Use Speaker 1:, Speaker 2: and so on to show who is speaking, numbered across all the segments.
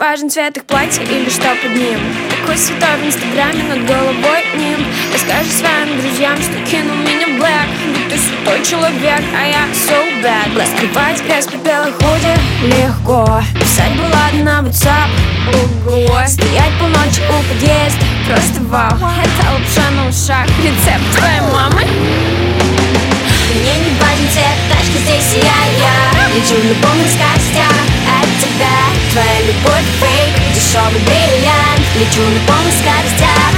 Speaker 1: важен цвет их платья или что под ним? Такой святой в инстаграме над головой ним? Расскажи своим друзьям, что кинул меня black Ведь ты святой человек, а я so bad. Раскрывать грязь пепела худи легко. Писать была одна WhatsApp, ого. Стоять полночи у подъезда, просто вау. Это лапша на ушах, рецепт твоей мамы.
Speaker 2: Мне не важен цвет, тачка здесь я, я. Лечу полных скоростях от тебя Твоя любовь фейк, дешевый бриллиант Лечу на полных скоростях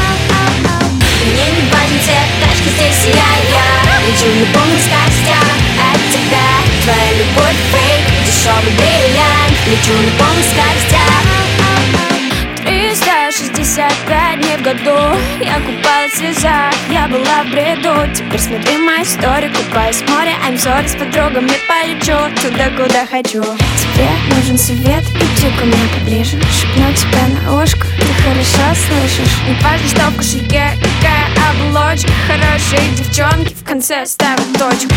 Speaker 2: Мне не важен цвет, тачка здесь я, я Лечу на полных скоростях от тебя Твоя любовь фейк, дешевый бриллиант Лечу на полных скоростях
Speaker 1: 365 дней в году Я купалась в слезах, я была в бреду. Теперь смотри мою историю, купаюсь в море I'm sorry, с подругами полечу Туда, куда хочу Тебе нужен совет, иди ко мне поближе. Шепну тебе на ушко, ты хорошо слышишь. Не важно, что в кошельке, какая оболочка. Хорошие девчонки в конце ставят точку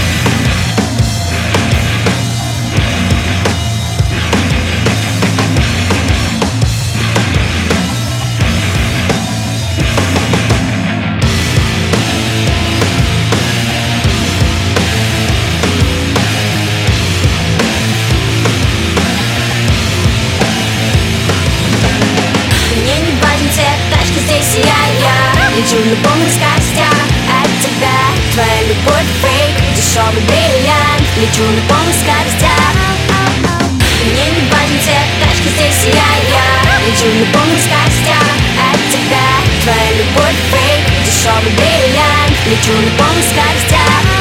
Speaker 2: на полных скоростях от тебя. Твоя любовь фейк, дешевый бриллиант. Лечу на полных скоростях Мне не важен цвет, тачка здесь я, я. Лечу на полных скоростях от тебя. Твоя любовь фейк, дешевый бриллиант. Лечу на полных скоростях